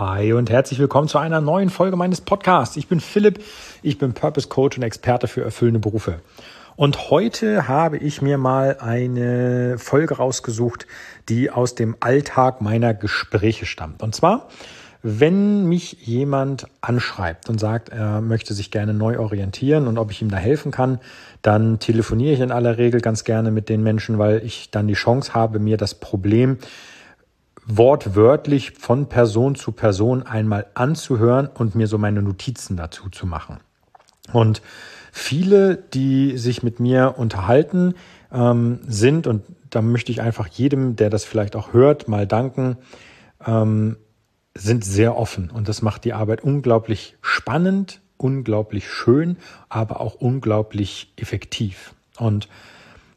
Hi und herzlich willkommen zu einer neuen Folge meines Podcasts. Ich bin Philipp, ich bin Purpose Coach und Experte für erfüllende Berufe. Und heute habe ich mir mal eine Folge rausgesucht, die aus dem Alltag meiner Gespräche stammt. Und zwar, wenn mich jemand anschreibt und sagt, er möchte sich gerne neu orientieren und ob ich ihm da helfen kann, dann telefoniere ich in aller Regel ganz gerne mit den Menschen, weil ich dann die Chance habe, mir das Problem wortwörtlich von Person zu Person einmal anzuhören und mir so meine Notizen dazu zu machen. Und viele, die sich mit mir unterhalten, ähm, sind, und da möchte ich einfach jedem, der das vielleicht auch hört, mal danken, ähm, sind sehr offen. Und das macht die Arbeit unglaublich spannend, unglaublich schön, aber auch unglaublich effektiv. Und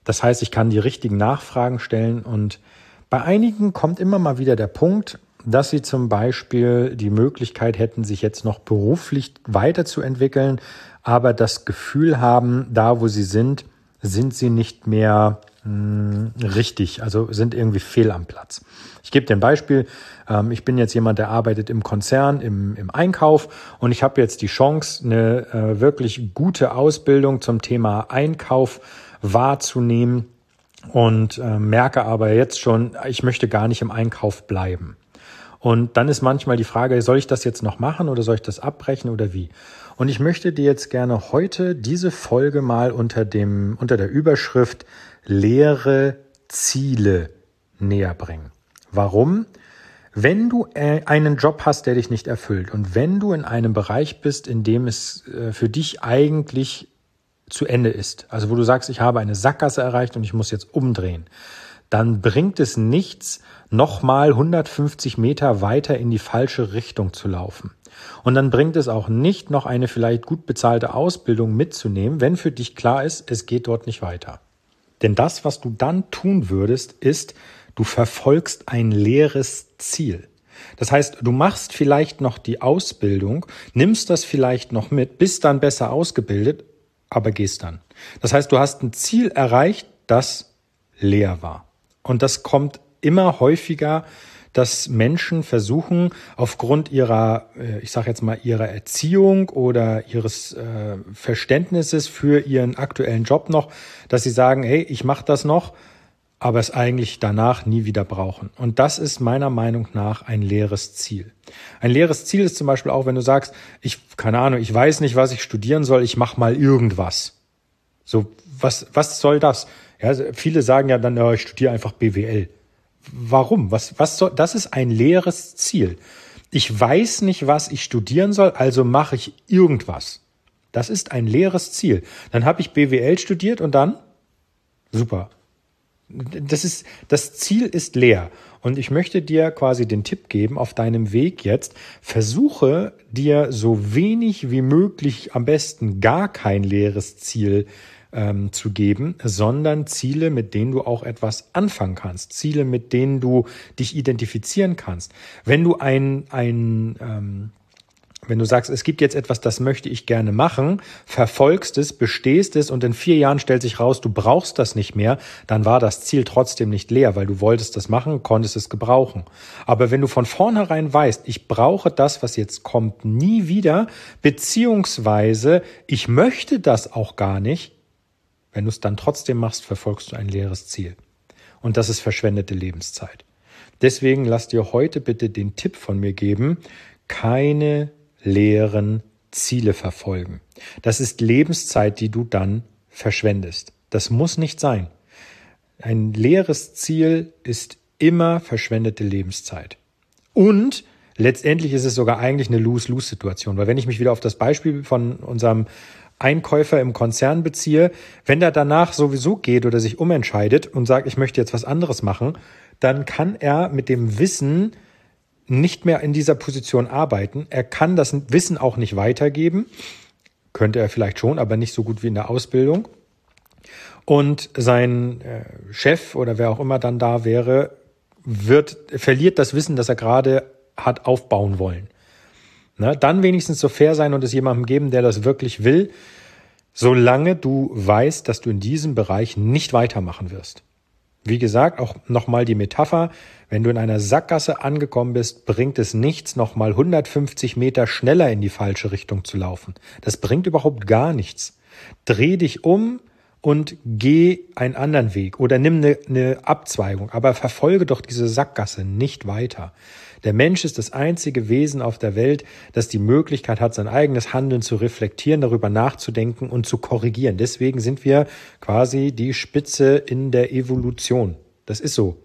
das heißt, ich kann die richtigen Nachfragen stellen und bei einigen kommt immer mal wieder der Punkt, dass sie zum Beispiel die Möglichkeit hätten, sich jetzt noch beruflich weiterzuentwickeln, aber das Gefühl haben, da wo sie sind, sind sie nicht mehr mh, hm, richtig, also sind irgendwie fehl am Platz. Ich gebe dir ein Beispiel. Ähm, ich bin jetzt jemand, der arbeitet im Konzern, im, im Einkauf und ich habe jetzt die Chance, eine äh, wirklich gute Ausbildung zum Thema Einkauf wahrzunehmen und äh, merke aber jetzt schon, ich möchte gar nicht im Einkauf bleiben. Und dann ist manchmal die Frage, soll ich das jetzt noch machen oder soll ich das abbrechen oder wie? Und ich möchte dir jetzt gerne heute diese Folge mal unter dem, unter der Überschrift leere Ziele näher bringen. Warum? Wenn du äh, einen Job hast, der dich nicht erfüllt und wenn du in einem Bereich bist, in dem es äh, für dich eigentlich zu Ende ist, also wo du sagst, ich habe eine Sackgasse erreicht und ich muss jetzt umdrehen, dann bringt es nichts, nochmal 150 Meter weiter in die falsche Richtung zu laufen. Und dann bringt es auch nicht, noch eine vielleicht gut bezahlte Ausbildung mitzunehmen, wenn für dich klar ist, es geht dort nicht weiter. Denn das, was du dann tun würdest, ist, du verfolgst ein leeres Ziel. Das heißt, du machst vielleicht noch die Ausbildung, nimmst das vielleicht noch mit, bist dann besser ausgebildet aber gehst dann. Das heißt, du hast ein Ziel erreicht, das leer war. Und das kommt immer häufiger, dass Menschen versuchen, aufgrund ihrer, äh, ich sage jetzt mal, ihrer Erziehung oder ihres äh, Verständnisses für ihren aktuellen Job noch, dass sie sagen, hey, ich mache das noch, aber es eigentlich danach nie wieder brauchen. Und das ist meiner Meinung nach ein leeres Ziel. Ein leeres Ziel ist zum Beispiel auch, wenn du sagst, ich, keine Ahnung, ich weiß nicht, was ich studieren soll, ich mache mal irgendwas. So, was, was soll das? Ja, viele sagen ja dann, ja, ich studiere einfach BWL. Warum? Was, was soll, das ist ein leeres Ziel. Ich weiß nicht, was ich studieren soll, also mache ich irgendwas. Das ist ein leeres Ziel. Dann habe ich BWL studiert und dann? Super. Das ist, das Ziel ist leer. Und ich möchte dir quasi den Tipp geben auf deinem Weg jetzt. Versuche dir so wenig wie möglich, am besten gar kein leeres Ziel ähm, zu geben, sondern Ziele, mit denen du auch etwas anfangen kannst. Ziele, mit denen du dich identifizieren kannst. Wenn du ein, ein ähm, wenn du sagst, es gibt jetzt etwas, das möchte ich gerne machen, verfolgst es, bestehst es und in vier Jahren stellt sich raus, du brauchst das nicht mehr, dann war das Ziel trotzdem nicht leer, weil du wolltest das machen, konntest es gebrauchen. Aber wenn du von vornherein weißt, ich brauche das, was jetzt kommt, nie wieder, beziehungsweise ich möchte das auch gar nicht, wenn du es dann trotzdem machst, verfolgst du ein leeres Ziel. Und das ist verschwendete Lebenszeit. Deswegen lass dir heute bitte den Tipp von mir geben, keine leeren Ziele verfolgen. Das ist Lebenszeit, die du dann verschwendest. Das muss nicht sein. Ein leeres Ziel ist immer verschwendete Lebenszeit. Und letztendlich ist es sogar eigentlich eine Lose-Lose-Situation, weil wenn ich mich wieder auf das Beispiel von unserem Einkäufer im Konzern beziehe, wenn der danach sowieso geht oder sich umentscheidet und sagt, ich möchte jetzt was anderes machen, dann kann er mit dem Wissen nicht mehr in dieser Position arbeiten. Er kann das Wissen auch nicht weitergeben. Könnte er vielleicht schon, aber nicht so gut wie in der Ausbildung. Und sein äh, Chef oder wer auch immer dann da wäre, wird, verliert das Wissen, das er gerade hat aufbauen wollen. Na, dann wenigstens so fair sein und es jemandem geben, der das wirklich will, solange du weißt, dass du in diesem Bereich nicht weitermachen wirst. Wie gesagt, auch nochmal die Metapher, wenn du in einer Sackgasse angekommen bist, bringt es nichts, nochmal 150 Meter schneller in die falsche Richtung zu laufen. Das bringt überhaupt gar nichts. Dreh dich um und geh einen anderen Weg oder nimm eine, eine Abzweigung, aber verfolge doch diese Sackgasse nicht weiter. Der Mensch ist das einzige Wesen auf der Welt, das die Möglichkeit hat, sein eigenes Handeln zu reflektieren, darüber nachzudenken und zu korrigieren. Deswegen sind wir quasi die Spitze in der Evolution. Das ist so.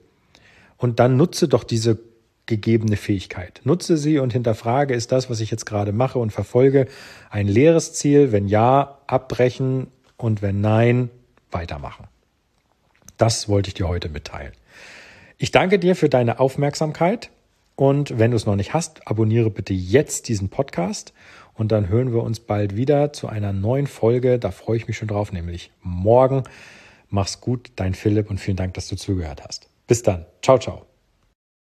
Und dann nutze doch diese gegebene Fähigkeit. Nutze sie und hinterfrage, ist das, was ich jetzt gerade mache und verfolge, ein leeres Ziel? Wenn ja, abbrechen und wenn nein, weitermachen. Das wollte ich dir heute mitteilen. Ich danke dir für deine Aufmerksamkeit. Und wenn du es noch nicht hast, abonniere bitte jetzt diesen Podcast und dann hören wir uns bald wieder zu einer neuen Folge. Da freue ich mich schon drauf, nämlich morgen. Mach's gut, dein Philipp und vielen Dank, dass du zugehört hast. Bis dann. Ciao, ciao.